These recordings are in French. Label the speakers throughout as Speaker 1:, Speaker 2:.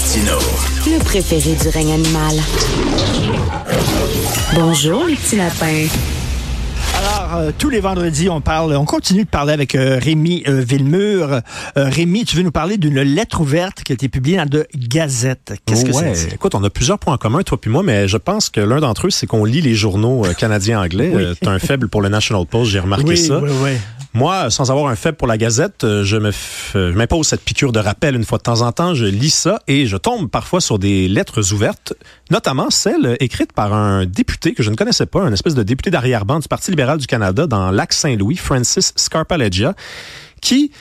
Speaker 1: Martino.
Speaker 2: Le préféré du règne animal. Bonjour, les petits lapins.
Speaker 3: Alors, euh, tous les vendredis, on parle, on continue de parler avec euh, Rémi euh, Villemur. Euh, Rémi, tu veux nous parler d'une lettre ouverte qui a été publiée dans de Gazette. Qu'est-ce que
Speaker 4: Ouais.
Speaker 3: c'est?
Speaker 4: Écoute, on a plusieurs points en commun, toi puis moi, mais je pense que l'un d'entre eux, c'est qu'on lit les journaux euh, canadiens-anglais.
Speaker 3: Oui.
Speaker 4: Euh, T'as un faible pour le National Post, j'ai remarqué
Speaker 3: Oui,
Speaker 4: ça.
Speaker 3: oui, oui.
Speaker 4: Moi, sans avoir un faible pour la Gazette, euh, euh, je m'impose cette piqûre de rappel une fois de temps en temps. Je lis ça et je tombe parfois sur des lettres ouvertes, notamment celle écrite par un député que je ne connaissais pas, un espèce de député d'arrière-ban du Parti libéral du Canada dans Lac-Saint-Louis, Francis Scarpaleggia, qui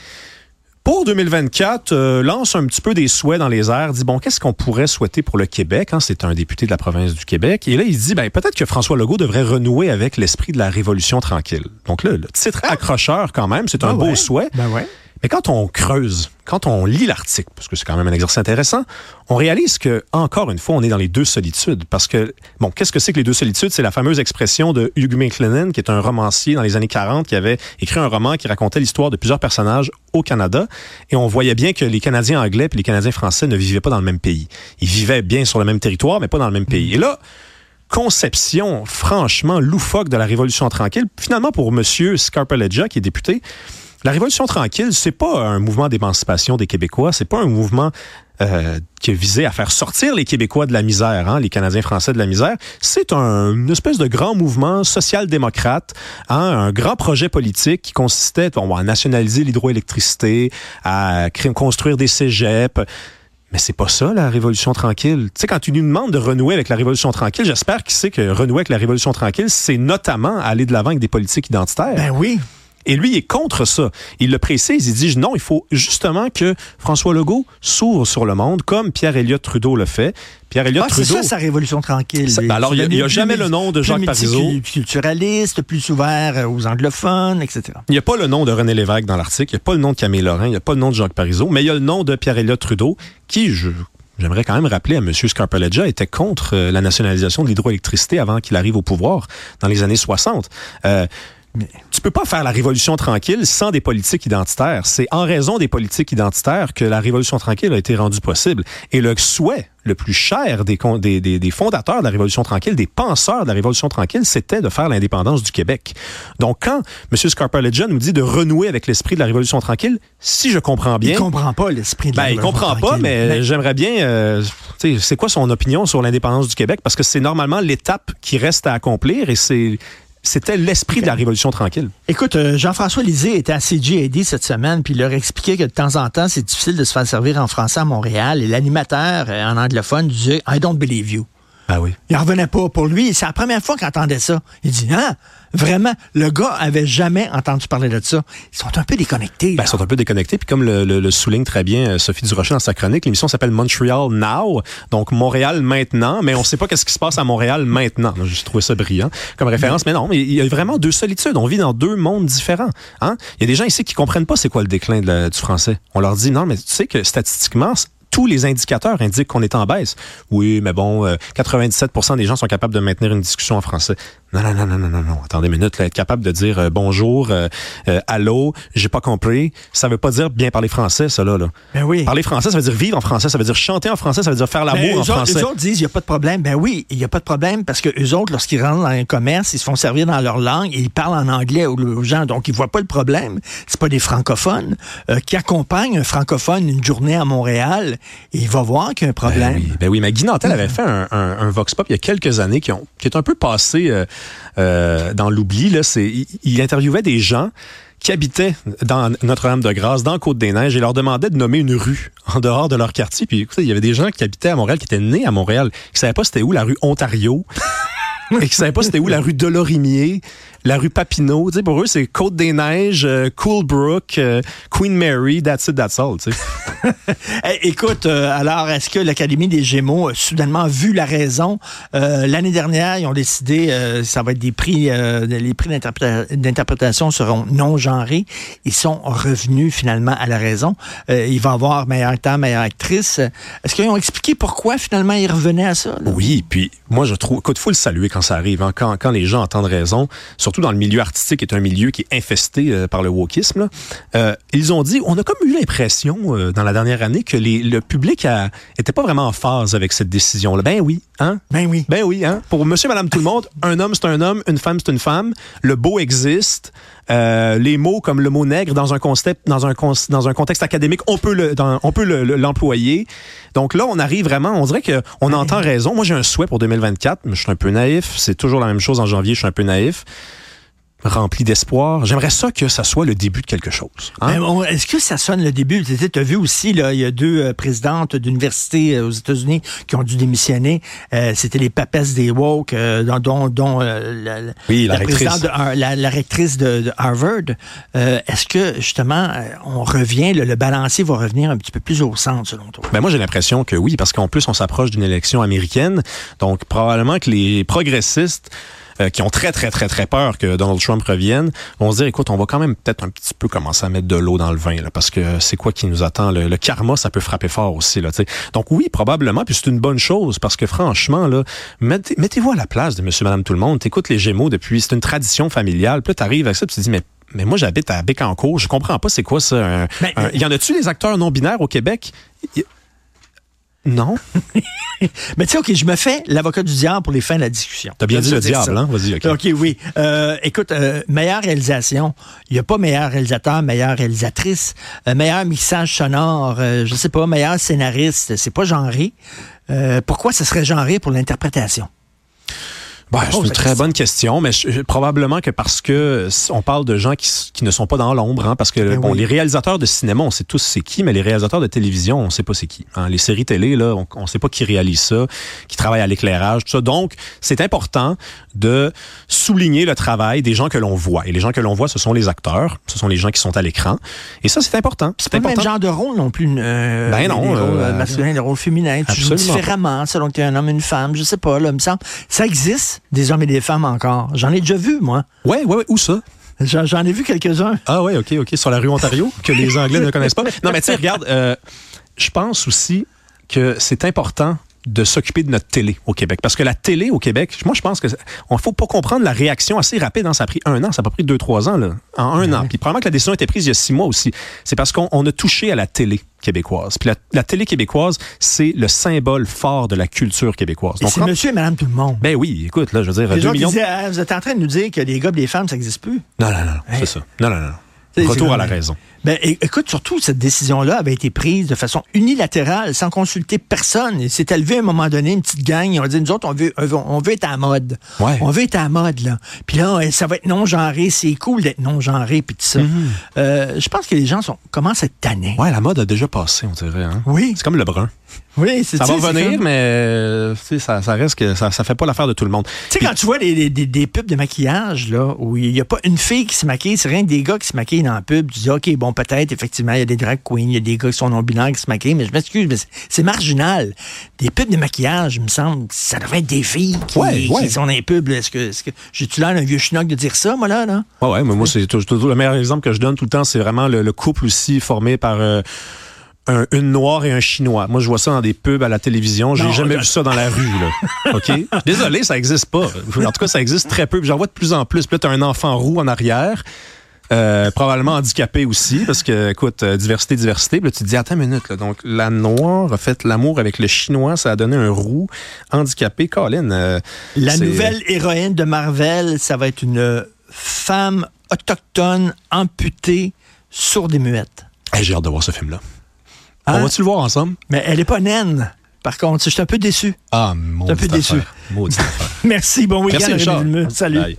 Speaker 4: pour 2024, euh, lance un petit peu des souhaits dans les airs, dit bon, qu'est-ce qu'on pourrait souhaiter pour le Québec hein? C'est un député de la province du Québec. Et là, il dit ben peut-être que François Legault devrait renouer avec l'esprit de la révolution tranquille. Donc là, le titre accrocheur quand même, c'est un
Speaker 3: Ah
Speaker 4: beau souhait.
Speaker 3: Ben ouais.
Speaker 4: Mais quand on creuse, quand on lit l'article, parce que c'est quand même un exercice intéressant, on réalise que, encore une fois, on est dans les deux solitudes. Parce que, bon, qu'est-ce que c'est que les deux solitudes? C'est la fameuse expression de Hugh McLennan, qui est un romancier dans les années 40, qui avait écrit un roman qui racontait l'histoire de plusieurs personnages au Canada. Et on voyait bien que les Canadiens anglais et les Canadiens français ne vivaient pas dans le même pays. Ils vivaient bien sur le même territoire, mais pas dans le même pays. Et là, conception franchement loufoque de la Révolution tranquille. Finalement, pour Monsieur Scarpaleggia, qui est député, la Révolution tranquille, c'est pas un mouvement d'émancipation des Québécois, c'est pas un mouvement euh, qui visait à faire sortir les Québécois de la misère, hein, les Canadiens français de la misère. C'est un, une espèce de grand mouvement social-démocrate, hein, un grand projet politique qui consistait bon, à nationaliser l'hydroélectricité, à construire des cégeps. Mais c'est pas ça, la Révolution tranquille. Tu sais, quand tu nous demandes de renouer avec la Révolution tranquille, j'espère qu'il sait que renouer avec la Révolution tranquille, c'est notamment aller de l'avant avec des politiques identitaires.
Speaker 3: Ben oui.
Speaker 4: Et lui, il est contre ça. Il le précise, il dit non, il faut justement que François Legault s'ouvre sur le monde, comme Pierre Elliott Trudeau le fait. Pierre Elliott
Speaker 3: Ah, c'est
Speaker 4: Trudeau.
Speaker 3: ça, sa révolution tranquille.
Speaker 4: Ça- ben alors, il y a-
Speaker 3: Plus
Speaker 4: jamais le nom de
Speaker 3: plus
Speaker 4: Jacques Parizeau.
Speaker 3: multiculturaliste, plus ouvert euh, aux anglophones, etc.
Speaker 4: Il n'y a pas le nom de René Lévesque dans l'article, il n'y a pas le nom de Camille Lorrain, il n'y a pas le nom de Jacques Parizeau, mais il y a le nom de Pierre Elliott Trudeau, qui, je, j'aimerais quand même rappeler à M. Scarpaleggia, était contre euh, la nationalisation de l'hydroélectricité avant qu'il arrive au pouvoir dans les années 60. Euh, peux pas faire la révolution tranquille sans des politiques identitaires. C'est en raison des politiques identitaires que la révolution tranquille a été rendue possible. Et le souhait le plus cher des, con- des, des, des fondateurs de la révolution tranquille, des penseurs de la révolution tranquille, c'était de faire l'indépendance du Québec. Donc quand M. Scarpaleggia nous dit de renouer avec l'esprit de la révolution tranquille, si je comprends bien...
Speaker 3: Il comprend pas l'esprit de la
Speaker 4: Ben, il
Speaker 3: révolution
Speaker 4: comprend pas,
Speaker 3: tranquille.
Speaker 4: mais j'aimerais bien. euh, c'est quoi son opinion sur l'indépendance du Québec? Parce que c'est normalement l'étape qui reste à accomplir et c'est c'était l'esprit de la révolution tranquille.
Speaker 3: Écoute, euh, Jean-François Lisée était à CJAD cette semaine, puis il leur expliquait que de temps en temps, c'est difficile de se faire servir en français à Montréal. Et l'animateur euh, en anglophone disait I don't believe you.
Speaker 4: Ah oui.
Speaker 3: Il en revenait pas. Pour lui, c'est la première fois qu'il entendait ça. Il dit, ah, vraiment, le gars avait jamais entendu parler de ça. Ils sont un peu déconnectés.
Speaker 4: Ben, ils sont un peu déconnectés. Puis comme le, le- le souligne très bien euh, Sophie Durocher dans sa chronique, l'émission s'appelle Montreal Now, donc Montréal maintenant, mais on sait pas qu'est-ce qui se passe à Montréal maintenant. J'ai trouvé ça brillant comme référence. Mais non, il y a vraiment deux solitudes. On vit dans deux mondes différents. Hein? Il y a des gens ici qui comprennent pas c'est quoi le déclin de la- du français. On leur dit, non, mais tu sais que statistiquement, tous les indicateurs indiquent qu'on est en baisse. Oui, mais bon, euh, 97% des gens sont capables de maintenir une discussion en français. Non, non, non, non, non, non, non. Attendez une minute, là, être capable de dire euh, bonjour, euh, euh, allô, j'ai pas compris, ça veut pas dire bien parler français, ça là. là.
Speaker 3: Ben oui.
Speaker 4: Parler français, ça veut dire vivre en français, ça veut dire chanter en français, ça veut dire faire
Speaker 3: Ben,
Speaker 4: l'amour en
Speaker 3: eux, autres,
Speaker 4: français.
Speaker 3: eux autres disent, il n'y a pas de problème. Ben oui, il n'y a pas de problème parce que eux autres, lorsqu'ils rentrent dans un commerce, ils se font servir dans leur langue et ils parlent en anglais aux, gens. Donc, ils voient pas le problème. C'est pas des francophones euh, qui accompagnent un francophone une journée à Montréal et il va voir qu'il y a un problème.
Speaker 4: Ben oui, ben oui, mais Guy Nantel avait fait un, un- un vox pop il y a quelques années qui, ont, qui est un peu passé euh, dans l'oubli. Là, c'est, il, il interviewait des gens qui habitaient dans Notre-Dame-de-Grâce, dans Côte-des-Neiges, et leur demandait de nommer une rue en dehors de leur quartier. Puis écoutez, il y avait des gens qui habitaient à Montréal, qui étaient nés à Montréal, qui savaient pas c'était où la rue Ontario. et qui savaient pas c'était où la rue Delorimier, la rue Papineau. Tu sais, pour eux, c'est Côte-des-Neiges, euh, Coolbrook, euh, Queen Mary, that's it, that's all. tu sais.
Speaker 3: Eh, écoute, euh, alors, est-ce que l'Académie des Gémeaux a soudainement vu la raison? Euh, L'année dernière, ils ont décidé, euh, ça va être des prix, euh, les prix d'interpréta- d'interprétation seront non genrés. Ils sont revenus finalement à la raison. Il va y avoir meilleur acteur, meilleure actrice. Est-ce qu'ils ont expliqué pourquoi finalement ils revenaient à ça? là?
Speaker 4: Oui, puis moi je trouve, écoute, faut le saluer quand ça arrive, hein, quand, quand les gens entendent raison, surtout dans le milieu artistique, qui est un milieu qui est infesté par le wokisme. ils ont dit, on a comme eu l'impression dans la dernière année que les, le public a, était pas vraiment en phase avec cette décision-là. Ben oui, hein?
Speaker 3: Ben oui.
Speaker 4: Ben oui, hein? Pour monsieur, madame, tout le monde, un homme, c'est un homme, une femme, c'est une femme. Le beau existe. Euh, les mots comme le mot nègre dans un contexte, dans un, dans un contexte académique, on peut le, dans, on peut l'employer. Donc là, on arrive vraiment, on dirait que on entend raison. Moi, j'ai un souhait pour 2024, mais je suis un peu naïf. C'est toujours la même chose en janvier, je suis un peu naïf rempli d'espoir. J'aimerais ça que ça soit le début de quelque chose.
Speaker 3: Hein? Est-ce que ça sonne le début? Tu as vu aussi, là, il y a deux euh, présidentes d'université euh, aux États-Unis qui ont dû démissionner. Euh, c'était les papesses des woke, dont, dont la,
Speaker 4: oui, la, rectrice.
Speaker 3: De, la, rectrice de, Harvard. Est-ce que, justement, on revient, le, balancier va revenir un petit peu plus au centre, selon toi?
Speaker 4: Ben moi, j'ai l'impression que oui, parce qu'en plus, on s'approche d'une élection américaine. Donc, probablement que les progressistes euh, qui ont très, très, très, très peur que Donald Trump revienne, vont se dire, écoute, on va quand même peut-être un petit peu commencer à mettre de l'eau dans le vin, là, parce que c'est quoi qui nous attend? Le, karma, ça peut frapper fort aussi. Là, sais. Donc oui, probablement, puis c'est une bonne chose, parce que franchement, là, mettez, mettez-vous à la place de monsieur, madame, tout le monde. T'écoutes les Gémeaux depuis, c'est une tradition familiale. Puis là, t'arrives avec ça, puis tu te dis, mais mais moi, j'habite à Bécancourt. Je comprends pas c'est quoi ça. Il y en a-tu des acteurs non binaires au Québec? Non.
Speaker 3: Mais tu sais, OK, je me fais l'avocat du diable pour les fins de la discussion.
Speaker 4: T'as bien dit le diable, hein? Vas-y, OK.
Speaker 3: OK, oui. Euh, écoute, euh, meilleure réalisation. Il n'y a pas meilleur réalisateur, meilleure réalisatrice. Euh, meilleur mixage sonore, je sais pas, meilleur scénariste. C'est pas genré. pourquoi ce serait genré pour l'interprétation?
Speaker 4: Bah, c'est une très bonne question, mais probablement que parce que on parle de gens qui, qui ne sont pas dans l'ombre, hein, parce que ben bon, les réalisateurs de cinéma, on sait tous c'est qui, mais les réalisateurs de télévision, on sait pas c'est qui. Hein. Les séries télé, là, on, on sait pas qui réalise ça, qui travaille à l'éclairage, tout ça. Donc, c'est important de souligner le travail des gens que l'on voit. Et les gens que l'on voit, ce sont les acteurs, ce sont les gens qui sont à l'écran. Et ça, c'est important.
Speaker 3: C'est pas
Speaker 4: important.
Speaker 3: le même genre de rôle non plus.
Speaker 4: Euh, ben non.
Speaker 3: Des rôles euh, masculins, des rôles féminins. Tu joues différemment selon que tu es un homme, une femme. Je sais pas, là, me semble. Ça existe des hommes et des femmes encore. J'en ai déjà vu, moi.
Speaker 4: Ouais, ouais, ouais. Où ça?
Speaker 3: J'en ai vu quelques-uns.
Speaker 4: Ah ouais, ok, ok. Sur la rue Ontario, que les Anglais ne connaissent pas. Non, mais tu sais, regarde, euh, je pense aussi que c'est important de s'occuper de notre télé au Québec. Parce que la télé au Québec, moi, je pense que on faut pas comprendre la réaction assez rapide. Hein. Ça a pris un an, ça a pas pris deux, trois ans, là. En un an. Puis probablement que la décision a été prise il y a six mois aussi. C'est parce qu'on a touché à la télé québécoise. Puis la, télé québécoise, c'est le symbole fort de la culture québécoise.
Speaker 3: c'est monsieur et madame tout le monde.
Speaker 4: Ben oui, écoute, là, je veux dire,
Speaker 3: les millions... Ah, vous êtes en train de nous dire que les gars et les femmes, ça n'existe plus?
Speaker 4: Non, non, non, c'est ça. Non, non, non. Retour à la raison.
Speaker 3: Ben, écoute, surtout, cette décision-là avait été prise de façon unilatérale, sans consulter personne. Il s'est élevé à un moment donné une petite gang. Ils ont dit, nous autres, on veut, on veut être à mode. On veut être à mode, là. Puis là, ça va être non-genré. C'est cool d'être non-genré, puis tout ça. Mm-hmm. Euh, je pense que les gens sont, commencent à être tannés.
Speaker 4: Ouais, la mode a déjà passé, on dirait. Hein?
Speaker 3: Oui.
Speaker 4: C'est comme le brun.
Speaker 3: Oui,
Speaker 4: c'est ça. va venir, mais euh, ça, ça reste que ça, ça fait pas l'affaire de tout le monde.
Speaker 3: Tu sais, quand tu vois des, des, des, pubs de maquillage, là, où il n'y a pas une fille qui se maquille, c'est rien que des gars qui se maquillent dans la pub, tu dis, OK, bon, peut-être, effectivement, il y a des drag queens, il y a des gars qui sont non-binaires qui se maquillent, mais je m'excuse, mais c'est marginal. Des pubs de maquillage, il me semble, ça devrait être des filles qui, sont dans les pubs. Est-ce que, est que j'ai-tu l'air d'un vieux schnock de dire ça, moi, là? là?
Speaker 4: Ouais, ouais, mais moi, c'est toujours le meilleur exemple que je donne tout le temps, c'est vraiment le, couple aussi formé par. Euh, un, une noire et un chinois. Moi, je vois ça dans des pubs à la télévision. J'ai jamais vu ça dans la rue, là. OK? Désolé, ça existe pas. En tout cas, ça existe très peu. J'en vois de plus en plus. Puis là, t'as un enfant roux en arrière. Euh, probablement handicapé aussi, parce que, écoute, euh, diversité, diversité. Puis là, tu te dis, attends une minute, là, donc la noire a fait l'amour avec le chinois, ça a donné un roux handicapé. Colin. Euh,
Speaker 3: la nouvelle héroïne de Marvel, ça va être une femme autochtone amputée, sourde et muette.
Speaker 4: J'ai hâte de voir ce film-là. On hein? va-tu le voir ensemble?
Speaker 3: Mais elle n'est pas naine. Par contre, je suis un peu déçu.
Speaker 4: Ah, mon un peu déçu.
Speaker 3: Merci, bon week-end. Salut.